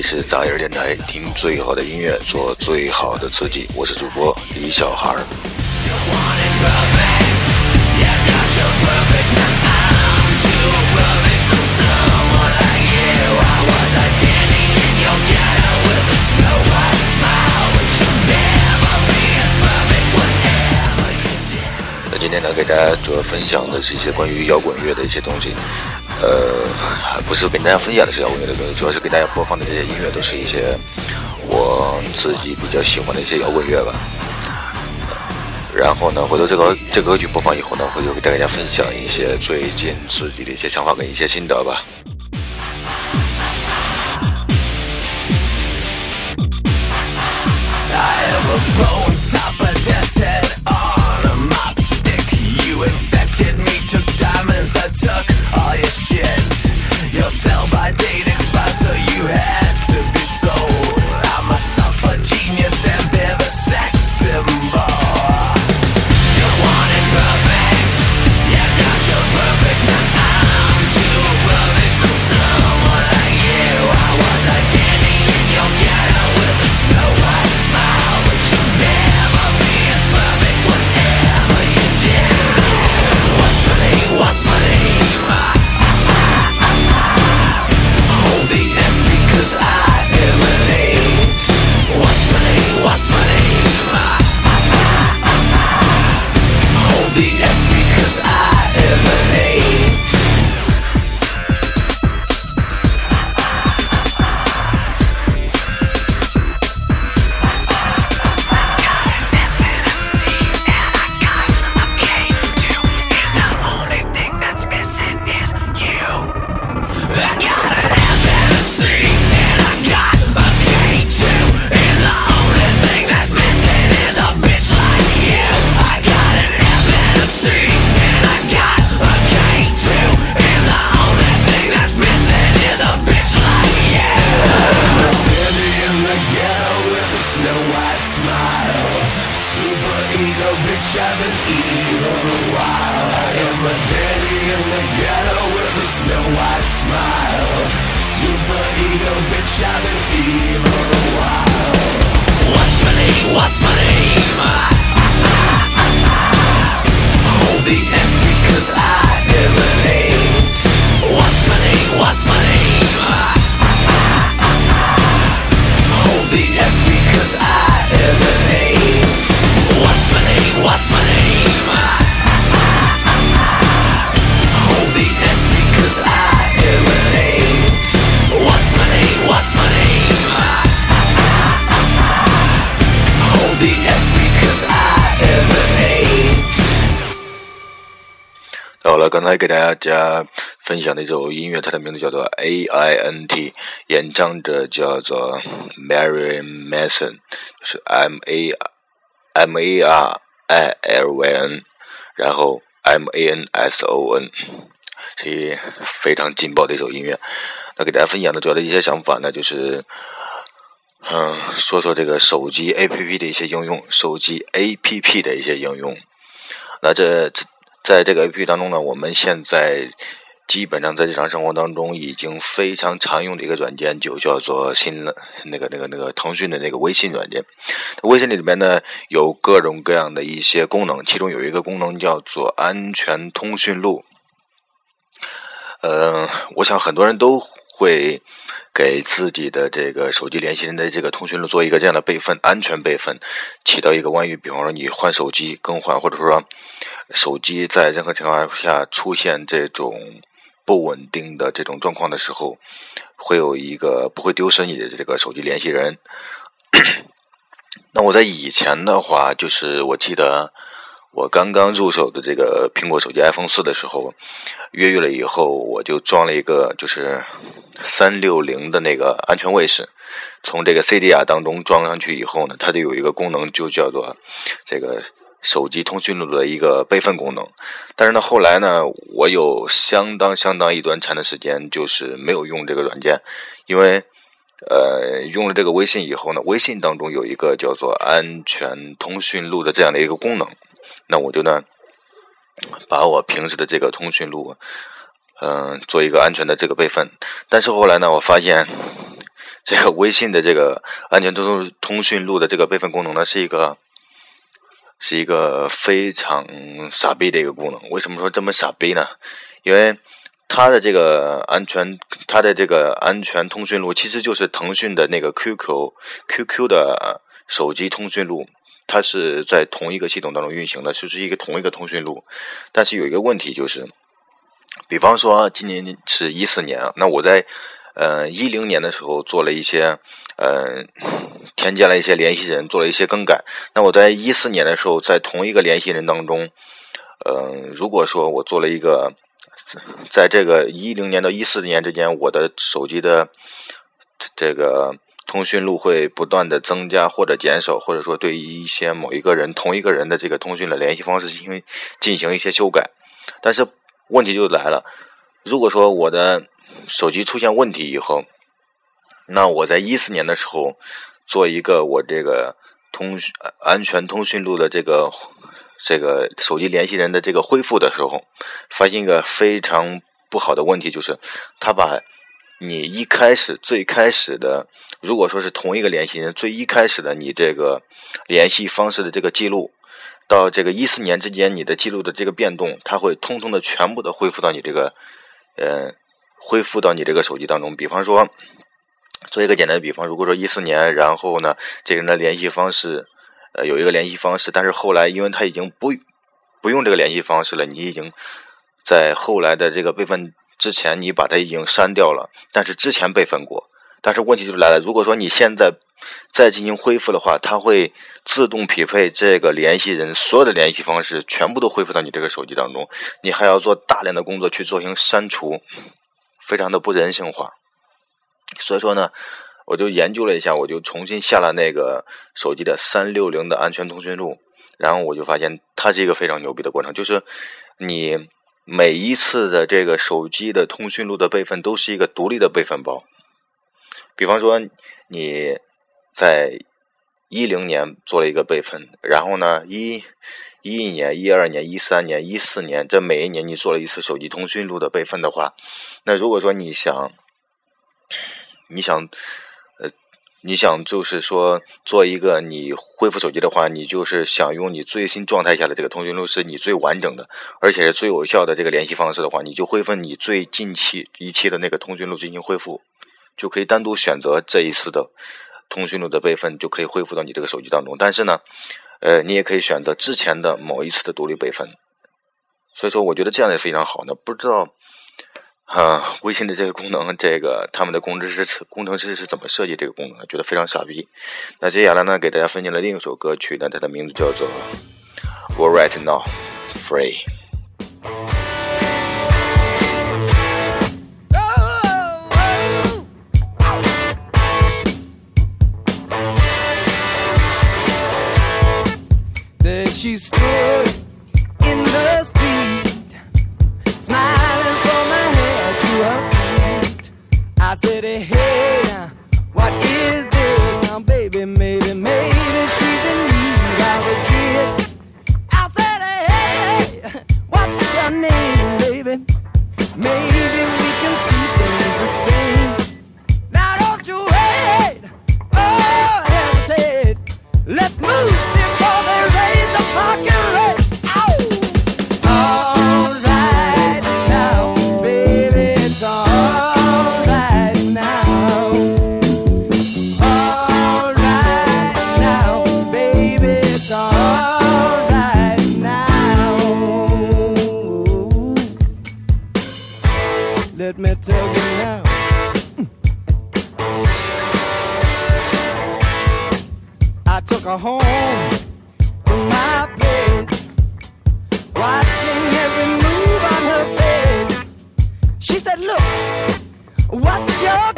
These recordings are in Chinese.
里是杂音电台，听最好的音乐，做最好的自己，我是主播李小孩儿。那今天呢，给大家主要分享的是一些关于摇滚乐的一些东西。呃，不是跟大家分享的是摇滚乐的东西，主要是给大家播放的这些音乐都是一些我自己比较喜欢的一些摇滚乐吧。然后呢，回头这个这个歌曲播放以后呢，回头给大家分享一些最近自己的一些想法跟一些心得吧。好了，刚来给大家分享的一首音乐，它的名字叫做 A I N T，演唱者叫做 Mary Mason，就是 M A M A R I L Y N，然后 M A N S O N，是非常劲爆的一首音乐。那给大家分享的主要的一些想法呢，就是，嗯，说说这个手机 A P P 的一些应用，手机 A P P 的一些应用。那这这。在这个 A P P 当中呢，我们现在基本上在日常生活当中已经非常常用的一个软件，就叫做新那个那个那个腾讯的那个微信软件。微信里面呢有各种各样的一些功能，其中有一个功能叫做安全通讯录。呃，我想很多人都会给自己的这个手机联系人的这个通讯录做一个这样的备份，安全备份，起到一个万一，比方说你换手机更换，或者说。手机在任何情况下出现这种不稳定的这种状况的时候，会有一个不会丢失你的这个手机联系人。那我在以前的话，就是我记得我刚刚入手的这个苹果手机 iPhone 四的时候，越狱了以后，我就装了一个就是三六零的那个安全卫士，从这个 CDR 当中装上去以后呢，它就有一个功能，就叫做这个。手机通讯录的一个备份功能，但是呢，后来呢，我有相当相当一段长的时间就是没有用这个软件，因为呃，用了这个微信以后呢，微信当中有一个叫做安全通讯录的这样的一个功能，那我就呢，把我平时的这个通讯录，嗯，做一个安全的这个备份，但是后来呢，我发现这个微信的这个安全通通讯录的这个备份功能呢，是一个是一个非常傻逼的一个功能。为什么说这么傻逼呢？因为它的这个安全，它的这个安全通讯录其实就是腾讯的那个 QQ QQ 的手机通讯录，它是在同一个系统当中运行的，就是一个同一个通讯录。但是有一个问题就是，比方说今年是一四年，那我在呃一零年的时候做了一些呃添加了一些联系人，做了一些更改。那我在一四年的时候，在同一个联系人当中，嗯，如果说我做了一个。在这个一零年到一四年之间，我的手机的这个通讯录会不断的增加或者减少，或者说对于一些某一个人、同一个人的这个通讯的联系方式进行进行一些修改。但是问题就来了，如果说我的手机出现问题以后，那我在一四年的时候做一个我这个通讯安全通讯录的这个。这个手机联系人的这个恢复的时候，发现一个非常不好的问题，就是他把你一开始最开始的，如果说是同一个联系人最一开始的你这个联系方式的这个记录，到这个一四年之间你的记录的这个变动，它会通通的全部的恢复到你这个，呃，恢复到你这个手机当中。比方说，做一个简单的比方，如果说一四年，然后呢，这个人的联系方式。呃，有一个联系方式，但是后来因为他已经不不用这个联系方式了，你已经在后来的这个备份之前，你把它已经删掉了，但是之前备份过。但是问题就来了，如果说你现在再进行恢复的话，它会自动匹配这个联系人所有的联系方式，全部都恢复到你这个手机当中，你还要做大量的工作去进行删除，非常的不人性化。所以说呢。我就研究了一下，我就重新下了那个手机的三六零的安全通讯录，然后我就发现它是一个非常牛逼的过程，就是你每一次的这个手机的通讯录的备份都是一个独立的备份包。比方说你在一零年做了一个备份，然后呢一一一年、一二年、一三年、一四年，这每一年你做了一次手机通讯录的备份的话，那如果说你想你想。你想就是说做一个你恢复手机的话，你就是想用你最新状态下的这个通讯录是你最完整的，而且是最有效的这个联系方式的话，你就恢复你最近期一期的那个通讯录进行恢复，就可以单独选择这一次的通讯录的备份，就可以恢复到你这个手机当中。但是呢，呃，你也可以选择之前的某一次的独立备份。所以说，我觉得这样也非常好。呢。不知道。啊，微信的这个功能，这个他们的工程师工程师是怎么设计这个功能？觉得非常傻逼。那接下来呢，给大家分享了另一首歌曲呢，它的名字叫做《We're Right Now Free》。She stood what's your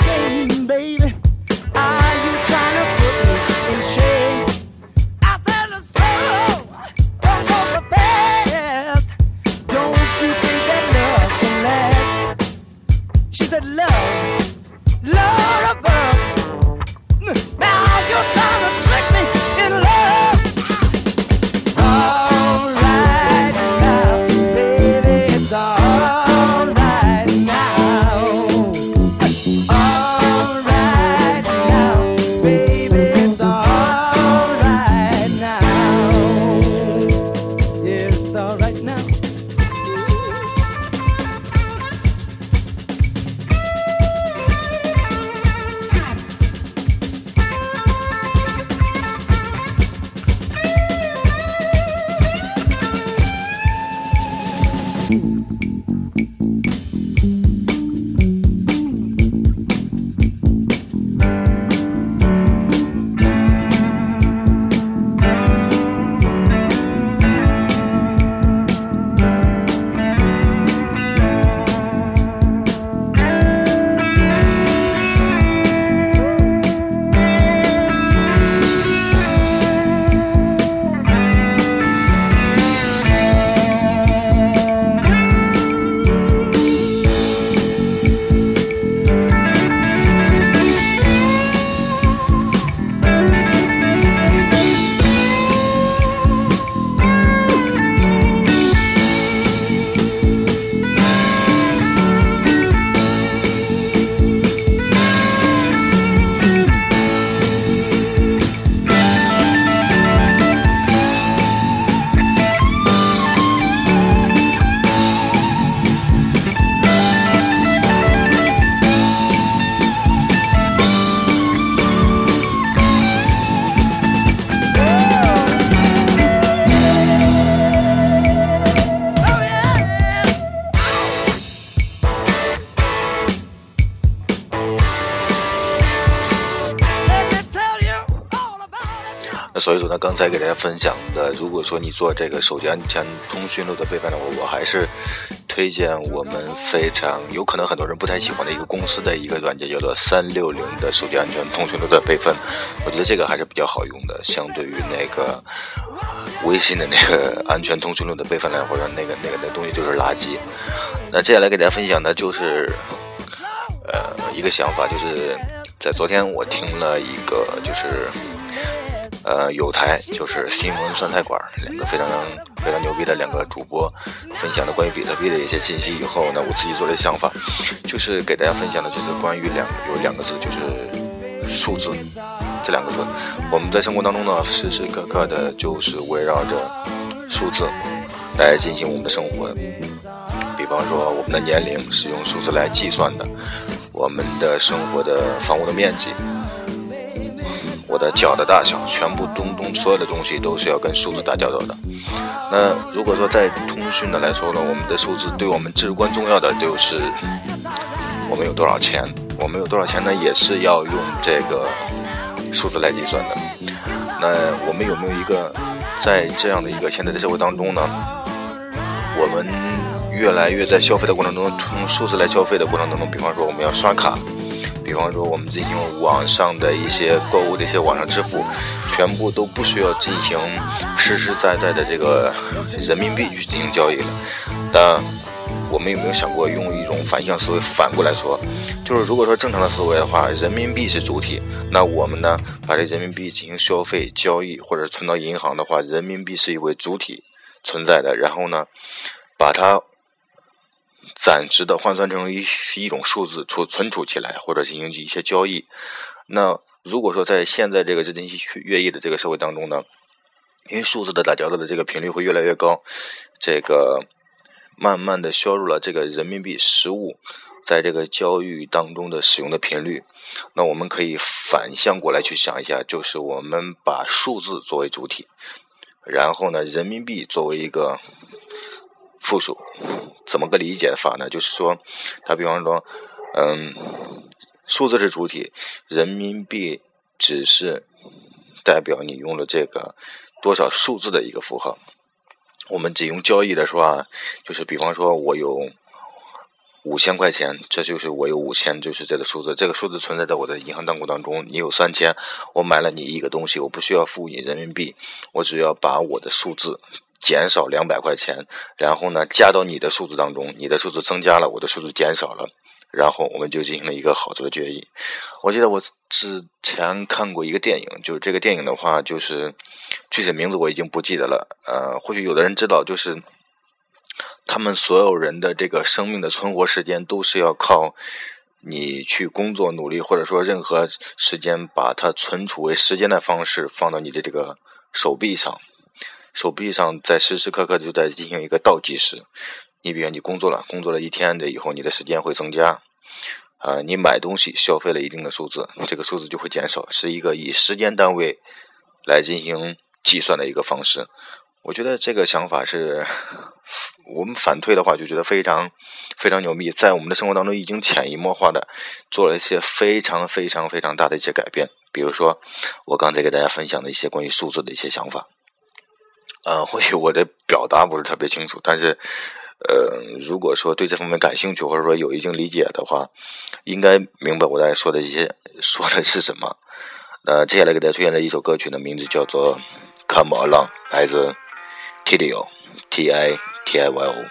那所以说呢，刚才给大家分享的，如果说你做这个手机安全通讯录的备份的话，我还是推荐我们非常有可能很多人不太喜欢的一个公司的一个软件，叫做三六零的手机安全通讯录的备份。我觉得这个还是比较好用的，相对于那个微信的那个安全通讯录的备份来，或者那个那个那东西就是垃圾。那接下来给大家分享的就是呃一个想法，就是在昨天我听了一个就是。呃，有台就是新闻酸菜馆，两个非常非常牛逼的两个主播分享的关于比特币的一些信息以后呢，我自己做了一想法，就是给大家分享的就是关于两有两个字，就是数字这两个字。我们在生活当中呢，时时刻刻的就是围绕着数字来进行我们的生活。比方说，我们的年龄是用数字来计算的，我们的生活的房屋的面积。我的脚的大小，全部东东所有的东西都是要跟数字打交道的。那如果说在通讯的来说呢，我们的数字对我们至关重要的就是我们有多少钱，我们有多少钱呢，也是要用这个数字来计算的。那我们有没有一个在这样的一个现在的社会当中呢？我们越来越在消费的过程中，从数字来消费的过程当中，比方说我们要刷卡。比方说，我们进行网上的一些购物的一些网上支付，全部都不需要进行实实在在的这个人民币去进行交易了。但我们有没有想过用一种反向思维反过来说，就是如果说正常的思维的话，人民币是主体，那我们呢把这人民币进行消费交易或者存到银行的话，人民币是一位主体存在的，然后呢把它。暂时的换算成一一种数字储存储起来，或者进行一些交易。那如果说在现在这个日新月异的这个社会当中呢，因为数字的打交道的这个频率会越来越高，这个慢慢的削弱了这个人民币实物在这个交易当中的使用的频率。那我们可以反向过来去想一下，就是我们把数字作为主体，然后呢，人民币作为一个。复数怎么个理解法呢？就是说，他比方说，嗯，数字是主体，人民币只是代表你用了这个多少数字的一个符号。我们只用交易的时候啊，就是比方说我有五千块钱，这就是我有五千，就是这个数字，这个数字存在在我的银行账户当中。你有三千，我买了你一个东西，我不需要付你人民币，我只要把我的数字。减少两百块钱，然后呢，加到你的数字当中，你的数字增加了，我的数字减少了，然后我们就进行了一个好处的决议。我记得我之前看过一个电影，就这个电影的话，就是具体名字我已经不记得了。呃，或许有的人知道，就是他们所有人的这个生命的存活时间都是要靠你去工作努力，或者说任何时间把它存储为时间的方式放到你的这个手臂上。手臂上在时时刻刻就在进行一个倒计时。你比如你工作了，工作了一天的以后，你的时间会增加。啊，你买东西消费了一定的数字，这个数字就会减少，是一个以时间单位来进行计算的一个方式。我觉得这个想法是我们反推的话，就觉得非常非常牛逼，在我们的生活当中已经潜移默化的做了一些非常非常非常大的一些改变。比如说，我刚才给大家分享的一些关于数字的一些想法。呃，或许我的表达不是特别清楚，但是，呃，如果说对这方面感兴趣，或者说有一定理解的话，应该明白我在说的一些 说的是什么。那接下来给大家推荐的一首歌曲的名字叫做《Come Along》，来自 Tidio，T-I-T-I-Y-O。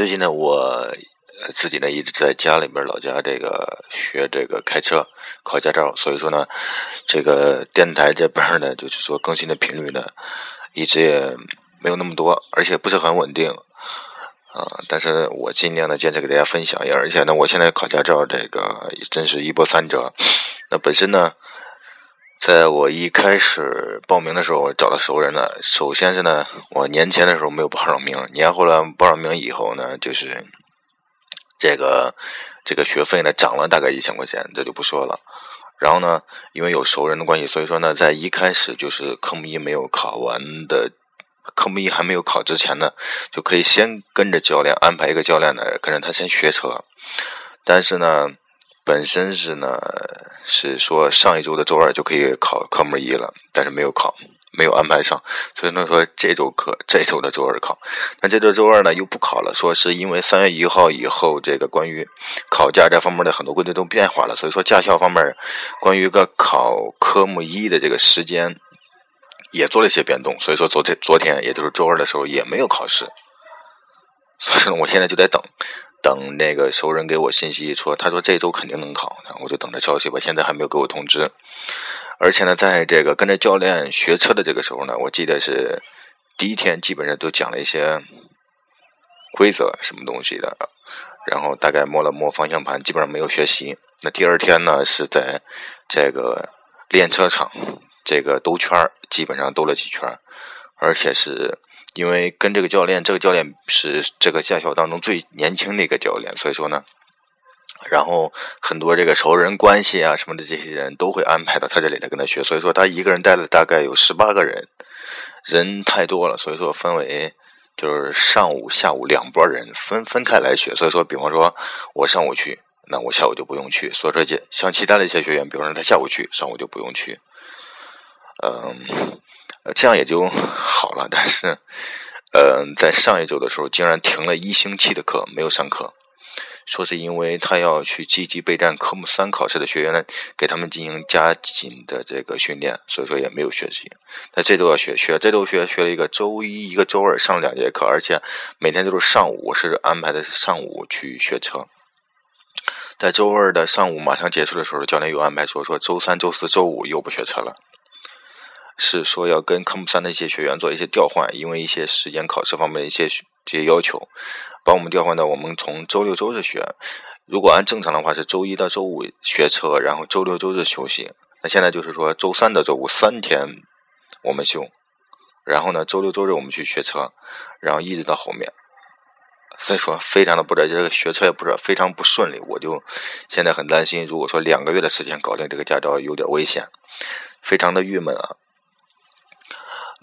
最近呢，我自己呢一直在家里边老家这个学这个开车考驾照，所以说呢，这个电台这边呢，就是说更新的频率呢，一直也没有那么多，而且不是很稳定啊。但是我尽量的坚持给大家分享，而且呢，我现在考驾照这个真是一波三折。那本身呢。在我一开始报名的时候，我找到熟人了。首先是呢，我年前的时候没有报上名，年后了报上名以后呢，就是这个这个学费呢涨了大概一千块钱，这就不说了。然后呢，因为有熟人的关系，所以说呢，在一开始就是科目一没有考完的，科目一还没有考之前呢，就可以先跟着教练安排一个教练呢，跟着他先学车。但是呢。本身是呢，是说上一周的周二就可以考科目一了，但是没有考，没有安排上，所以呢说这周课这周的周二考，那这周周二呢又不考了，说是因为三月一号以后这个关于考驾这方面的很多规定都变化了，所以说驾校方面关于个考科目一的这个时间也做了一些变动，所以说昨天昨天也就是周二的时候也没有考试，所以说我现在就在等。等那个熟人给我信息说，他说这周肯定能考，我就等着消息吧。现在还没有给我通知，而且呢，在这个跟着教练学车的这个时候呢，我记得是第一天基本上都讲了一些规则什么东西的，然后大概摸了摸方向盘，基本上没有学习。那第二天呢，是在这个练车场这个兜圈基本上兜了几圈而且是。因为跟这个教练，这个教练是这个驾校当中最年轻的一个教练，所以说呢，然后很多这个熟人关系啊什么的这些人都会安排到他这里来跟他学，所以说他一个人带了大概有十八个人，人太多了，所以说分为就是上午、下午两拨人分分开来学，所以说比方说我上午去，那我下午就不用去，所以说像其他的一些学员，比方说他下午去，上午就不用去，嗯。这样也就好了，但是，嗯，在上一周的时候，竟然停了一星期的课，没有上课，说是因为他要去积极备战科目三考试的学员呢，给他们进行加紧的这个训练，所以说也没有学习。那这周要学学，这周学学了一个周一，一个周二上两节课，而且每天都是上午，是安排的上午去学车。在周二的上午马上结束的时候，教练又安排说说周三、周四周五又不学车了。是说要跟科目三的一些学员做一些调换，因为一些时间考试方面的一些这些要求，把我们调换到我们从周六周日学。如果按正常的话是周一到周五学车，然后周六周日休息。那现在就是说周三到周五三天我们休，然后呢周六周日我们去学车，然后一直到后面。所以说非常的不知道这个学车也不是非常不顺利，我就现在很担心，如果说两个月的时间搞定这个驾照有点危险，非常的郁闷啊。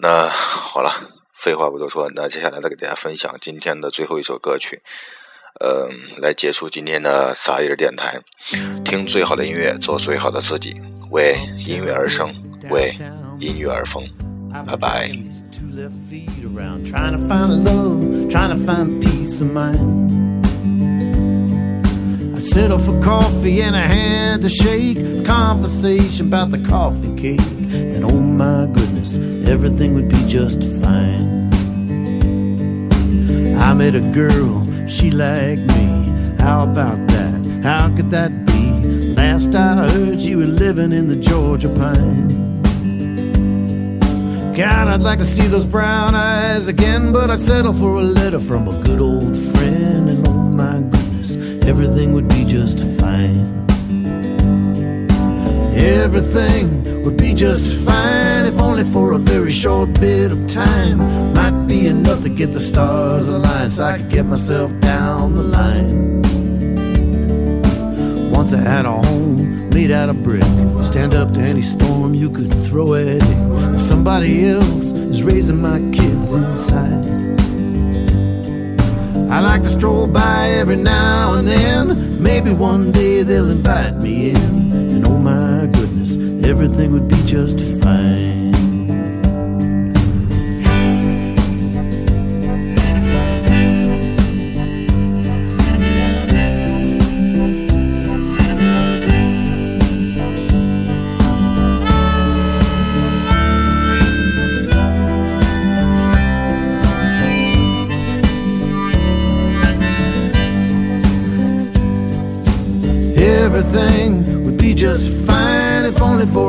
那好了，废话不多说，那接下来再给大家分享今天的最后一首歌曲，嗯，来结束今天的杂音电台。听最好的音乐，做最好的自己，为音乐而生，为音乐而疯。拜拜。I'd settle for coffee and a hand to shake. Conversation about the coffee cake. And oh my goodness, everything would be just fine. I met a girl, she liked me. How about that? How could that be? Last I heard, you were living in the Georgia pine. God, I'd like to see those brown eyes again, but I'd settle for a letter from a good old friend. Everything would be just fine. Everything would be just fine if only for a very short bit of time. Might be enough to get the stars aligned so I could get myself down the line. Once I had a home made out of brick, stand up to any storm you could throw at it. Somebody else is raising my kids inside. I like to stroll by every now and then. Maybe one day they'll invite me in. And oh my goodness, everything would be just fine.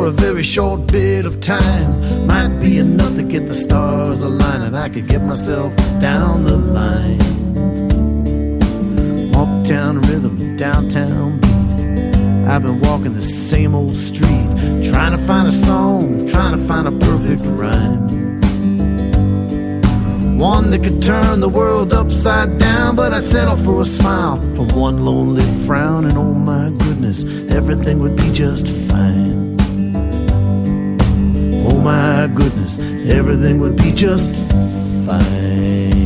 A very short bit of time. Might be enough to get the stars aligned, and I could get myself down the line. Uptown rhythm, downtown beat. I've been walking the same old street, trying to find a song, trying to find a perfect rhyme. One that could turn the world upside down, but I'd settle for a smile from one lonely frown, and oh my goodness, everything would be just fine. Oh my goodness, everything would be just fine.